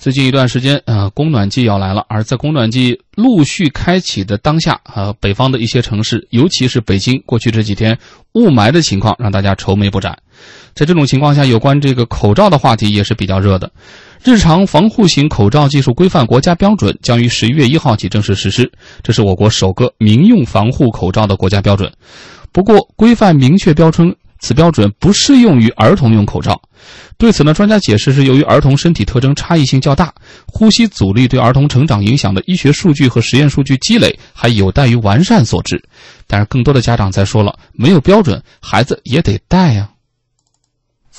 最近一段时间，呃，供暖季要来了，而在供暖季陆续开启的当下，呃，北方的一些城市，尤其是北京，过去这几天雾霾的情况让大家愁眉不展。在这种情况下，有关这个口罩的话题也是比较热的。日常防护型口罩技术规范国家标准将于十一月一号起正式实施，这是我国首个民用防护口罩的国家标准。不过，规范明确标称。此标准不适用于儿童用口罩。对此呢，专家解释是由于儿童身体特征差异性较大，呼吸阻力对儿童成长影响的医学数据和实验数据积累还有待于完善所致。但是，更多的家长在说了，没有标准，孩子也得戴呀。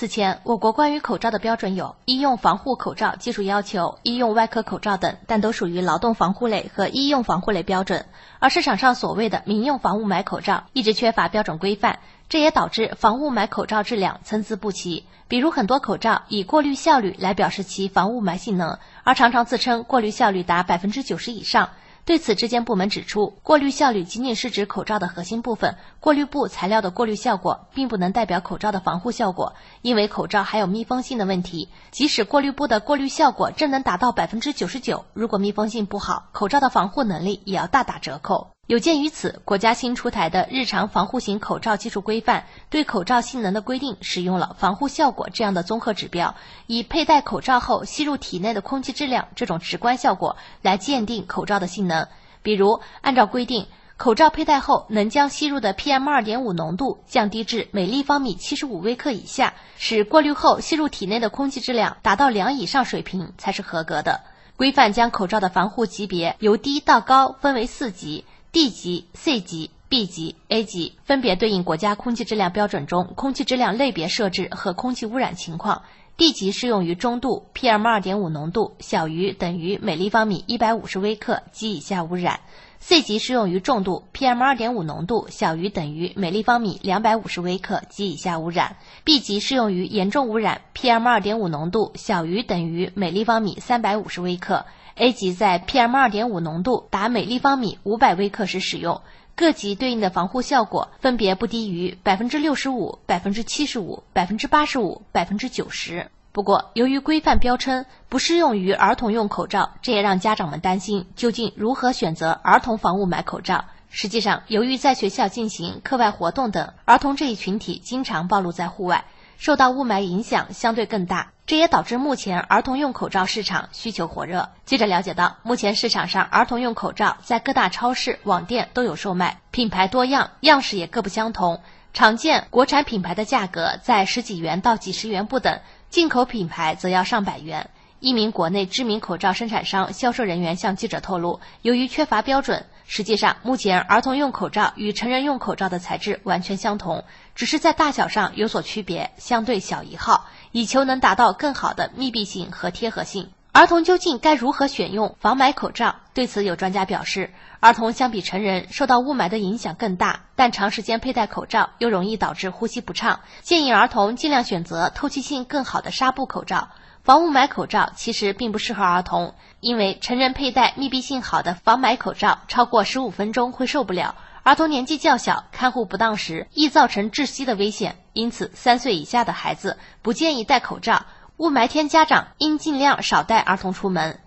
此前，我国关于口罩的标准有医用防护口罩技术要求、医用外科口罩等，但都属于劳动防护类和医用防护类标准。而市场上所谓的民用防雾霾口罩一直缺乏标准规范。这也导致防雾霾口罩质量参差不齐。比如，很多口罩以过滤效率来表示其防雾霾性能，而常常自称过滤效率达百分之九十以上。对此，质监部门指出，过滤效率仅仅是指口罩的核心部分，过滤布材料的过滤效果并不能代表口罩的防护效果，因为口罩还有密封性的问题。即使过滤布的过滤效果真能达到百分之九十九，如果密封性不好，口罩的防护能力也要大打折扣。有鉴于此，国家新出台的日常防护型口罩技术规范对口罩性能的规定，使用了防护效果这样的综合指标，以佩戴口罩后吸入体内的空气质量这种直观效果来鉴定口罩的性能。比如，按照规定，口罩佩戴后能将吸入的 PM 二点五浓度降低至每立方米七十五微克以下，使过滤后吸入体内的空气质量达到良以上水平才是合格的。规范将口罩的防护级别由低到高分为四级。D 级、C 级、B 级、A 级分别对应国家空气质量标准中空气质量类别设置和空气污染情况。D 级适用于中度 PM 二点五浓度小于等于每立方米一百五十微克及以下污染。C 级适用于重度 PM 二点五浓度小于等于每立方米两百五十微克及以下污染。B 级适用于严重污染 PM 二点五浓度小于等于每立方米三百五十微克。A 级在 PM 二点五浓度达每立方米五百微克时使用，各级对应的防护效果分别不低于百分之六十五、百分之七十五、百分之八十五、百分之九十。不过，由于规范标称不适用于儿童用口罩，这也让家长们担心究竟如何选择儿童防雾霾口罩。实际上，由于在学校进行课外活动等，儿童这一群体经常暴露在户外。受到雾霾影响相对更大，这也导致目前儿童用口罩市场需求火热。记者了解到，目前市场上儿童用口罩在各大超市、网店都有售卖，品牌多样，样式也各不相同。常见国产品牌的价格在十几元到几十元不等，进口品牌则要上百元。一名国内知名口罩生产商销售人员向记者透露，由于缺乏标准，实际上目前儿童用口罩与成人用口罩的材质完全相同，只是在大小上有所区别，相对小一号，以求能达到更好的密闭性和贴合性。儿童究竟该如何选用防霾口罩？对此，有专家表示，儿童相比成人受到雾霾的影响更大，但长时间佩戴口罩又容易导致呼吸不畅，建议儿童尽量选择透气性更好的纱布口罩。防雾霾口罩其实并不适合儿童，因为成人佩戴密闭性好的防霾口罩超过十五分钟会受不了，儿童年纪较小，看护不当时易造成窒息的危险，因此三岁以下的孩子不建议戴口罩。雾霾天家长应尽量少带儿童出门。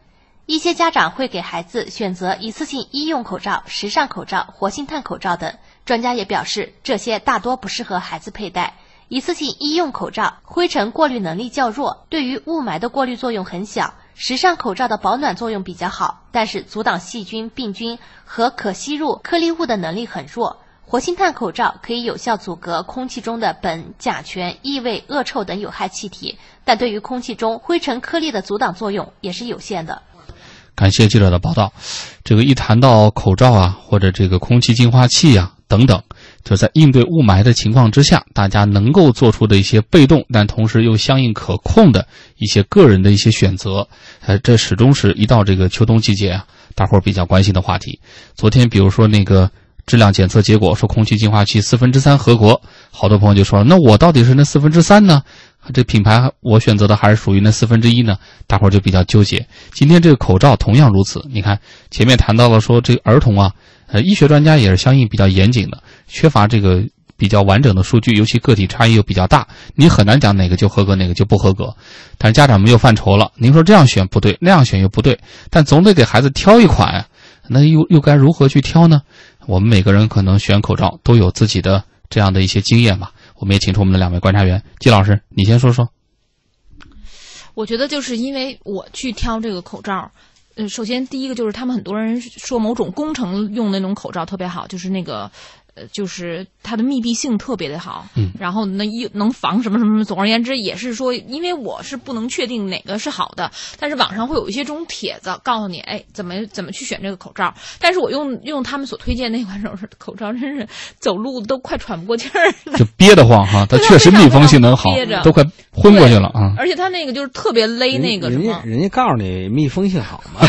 一些家长会给孩子选择一次性医用口罩、时尚口罩、活性炭口罩等，专家也表示这些大多不适合孩子佩戴。一次性医用口罩灰尘过滤能力较弱，对于雾霾的过滤作用很小。时尚口罩的保暖作用比较好，但是阻挡细菌、病菌和可吸入颗粒物的能力很弱。活性炭口罩可以有效阻隔空气中的苯、甲醛、异味、恶臭等有害气体，但对于空气中灰尘颗粒的阻挡作用也是有限的。感谢记者的报道。这个一谈到口罩啊，或者这个空气净化器啊等等。就在应对雾霾的情况之下，大家能够做出的一些被动，但同时又相应可控的一些个人的一些选择，呃，这始终是一到这个秋冬季节啊，大伙儿比较关心的话题。昨天，比如说那个质量检测结果说空气净化器四分之三合格，好多朋友就说了，那我到底是那四分之三呢？这品牌我选择的还是属于那四分之一呢？大伙儿就比较纠结。今天这个口罩同样如此，你看前面谈到了说这个儿童啊。呃，医学专家也是相应比较严谨的，缺乏这个比较完整的数据，尤其个体差异又比较大，你很难讲哪个就合格，哪个就不合格。但是家长们又犯愁了，您说这样选不对，那样选又不对，但总得给孩子挑一款呀，那又又该如何去挑呢？我们每个人可能选口罩都有自己的这样的一些经验吧。我们也请出我们的两位观察员，季老师，你先说说。我觉得就是因为我去挑这个口罩，呃，首先第一个就是他们很多人说某种工程用那种口罩特别好，就是那个。呃，就是它的密闭性特别的好，嗯，然后那又能防什么什么什么，总而言之也是说，因为我是不能确定哪个是好的，但是网上会有一些这种帖子告诉你，哎，怎么怎么去选这个口罩，但是我用用他们所推荐那款手是口罩，真是走路都快喘不过气儿来，就憋得慌哈，它确实密封性能好，都快昏过去了啊，而且它那个就是特别勒那个什么，人家告诉你密封性好嘛，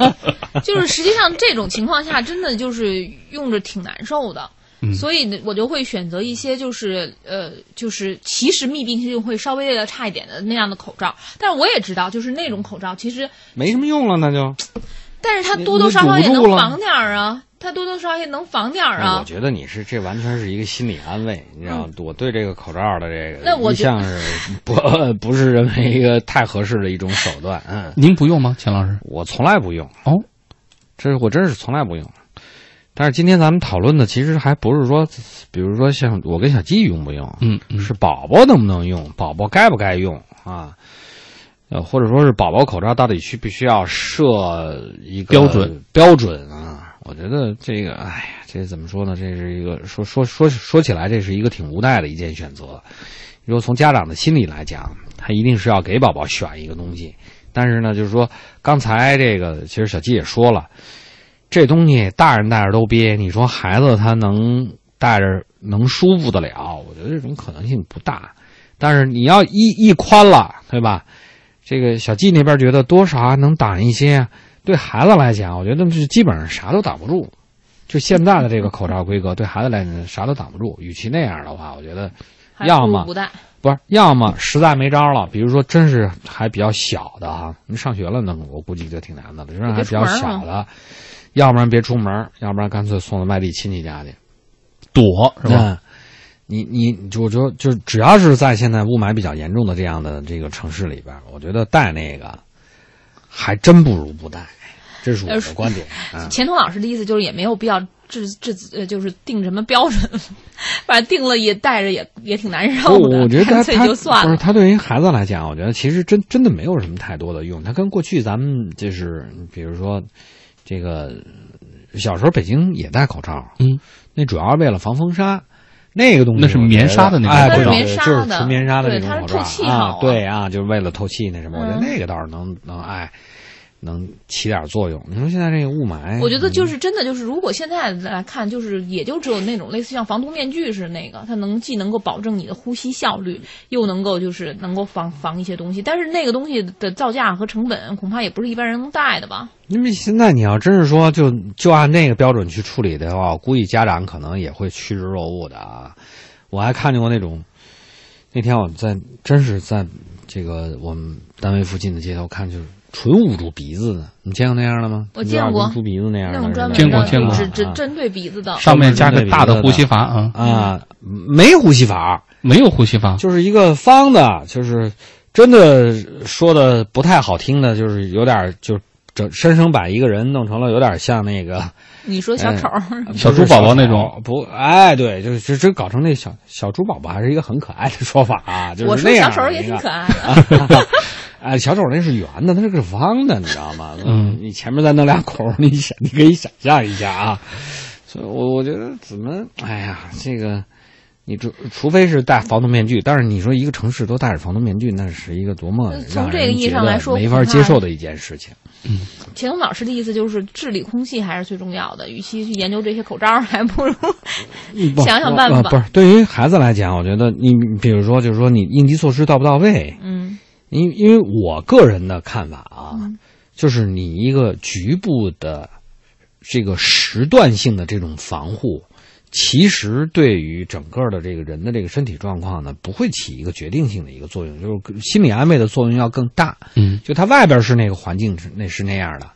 就是实际上这种情况下真的就是用着挺难受的。所以呢，我就会选择一些就是呃，就是其实密闭性会稍微的差一点的那样的口罩。但是我也知道，就是那种口罩其实没什么用了，那就。但是它多多少少也能防点儿啊，它多多少少也能防点儿啊。我觉得你是这完全是一个心理安慰，你知道，我对这个口罩的这个那我一向是 不不是认为一个太合适的一种手段。嗯，您不用吗，钱老师？我从来不用哦，这是我真是从来不用。但是今天咱们讨论的其实还不是说，比如说像我跟小鸡用不用，嗯，是宝宝能不能用，宝宝该不该用啊？呃，或者说是宝宝口罩到底需不需要设一个标准标准啊？我觉得这个，哎呀，这怎么说呢？这是一个说说说说起来，这是一个挺无奈的一件选择。如果从家长的心理来讲，他一定是要给宝宝选一个东西，但是呢，就是说刚才这个，其实小季也说了。这东西大人戴着都憋，你说孩子他能戴着能舒服得了？我觉得这种可能性不大。但是你要一一宽了，对吧？这个小季那边觉得多少还能挡一些。对孩子来讲，我觉得是基本上啥都挡不住。就现在的这个口罩规格，对孩子来讲啥都挡不住。与其那样的话，我觉得要么不带，不是要么实在没招了。比如说，真是还比较小的啊，你上学了那我估计就挺难的了。真是还比较小的。要不然别出门，要不然干脆送到外地亲戚家去躲，是吧？你你就就就只要是在现在雾霾比较严重的这样的这个城市里边，我觉得带那个还真不如不带，这是我的观点。钱彤老师的意思就是也没有必要制制呃，就是定什么标准，反正定了也戴着也也挺难受的。我觉得他 他就算了。他对于孩子来讲，我觉得其实真真的没有什么太多的用。他跟过去咱们就是比如说。这个小时候北京也戴口罩，嗯，那主要是为了防风沙，那个东西那是棉纱的那种口罩，就是纯棉纱的那种口罩啊，对啊，就是为了透气那什么，我觉得那个倒是能能哎。能起点作用。你说现在这个雾霾，我觉得就是真的就是，如果现在来看，就是也就只有那种类似像防毒面具是那个，它能既能够保证你的呼吸效率，又能够就是能够防防一些东西。但是那个东西的造价和成本，恐怕也不是一般人能带的吧？因为现在你要真是说就就按那个标准去处理的话，我估计家长可能也会趋之若鹜的啊。我还看见过那种，那天我在真是在这个我们单位附近的街头看就是。纯捂住鼻子的，你见过那样的吗？我见过，捂鼻子那样的，见过见过，只只针对鼻子的，上面加个大的呼吸阀啊啊，没呼吸阀，没有呼吸阀，就是一个方的，就是真的说的不太好听的，就是有点就整生生把一个人弄成了有点像那个，你说小丑 小猪宝宝那种不？哎，对，就是这这搞成那小小猪宝宝还是一个很可爱的说法啊，就是我说小丑也挺可爱的。哎，小丑那是圆的，它是个方的，你知道吗？嗯，你前面再弄俩孔，你想，你可以想象一下啊。所以，我我觉得怎么，哎呀，这个，你除除非是戴防毒面具，但是你说一个城市都戴着防毒面具，那是一个多么从这个意义上来说没法接受的一件事情。嗯，钱东老师的意思就是治理空气还是最重要的，与其去研究这些口罩，还不如 想想办法。不是，对于孩子来讲，我觉得你比如说，就是说你应急措施到不到位？嗯。因因为我个人的看法啊，就是你一个局部的这个时段性的这种防护，其实对于整个的这个人的这个身体状况呢，不会起一个决定性的一个作用，就是心理安慰的作用要更大。嗯，就它外边是那个环境是那是那样的，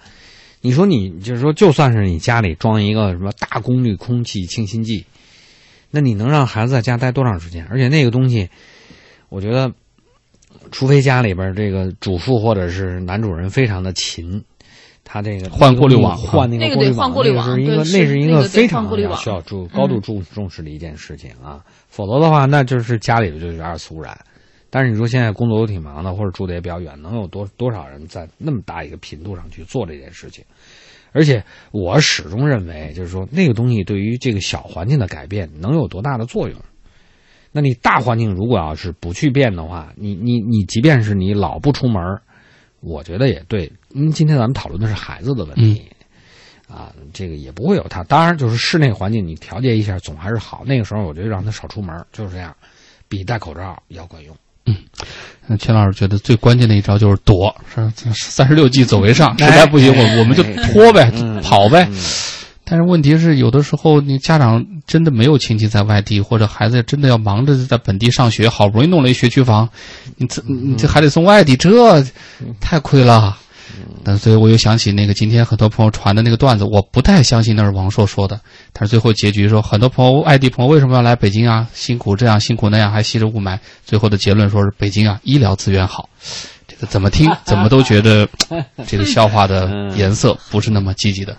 你说你就是说，就算是你家里装一个什么大功率空气清新剂，那你能让孩子在家待多长时间？而且那个东西，我觉得，除非家里边这个主妇或者是男主人非常的勤，他这个换过滤网换那那个过滤网，换过滤网那是一个那是一个非常需要注高度重重视的一件事情啊。否则的话，那就是家里就是二次污染。但是你说现在工作都挺忙的，或者住的也比较远，能有多多少人在那么大一个频度上去做这件事情？而且我始终认为，就是说那个东西对于这个小环境的改变能有多大的作用？那你大环境如果要是不去变的话，你你你，即便是你老不出门我觉得也对。因为今天咱们讨论的是孩子的问题。啊，这个也不会有他。当然，就是室内环境你调节一下，总还是好。那个时候，我觉得让他少出门，就是这样，比戴口罩要管用。嗯那钱老师觉得最关键的一招就是躲，是 三十六计走为上，实在不行我我们就拖呗，嗯跑呗。嗯但是问题是，有的时候你家长真的没有亲戚在外地，或者孩子真的要忙着在本地上学，好不容易弄了一学区房，你这你这还得送外地，这太亏了。但所以我又想起那个今天很多朋友传的那个段子，我不太相信那是王朔说的，但是最后结局说很多朋友外地朋友为什么要来北京啊？辛苦这样辛苦那样，还吸着雾霾，最后的结论说是北京啊医疗资源好。这个怎么听怎么都觉得 这个笑话的颜色不是那么积极的。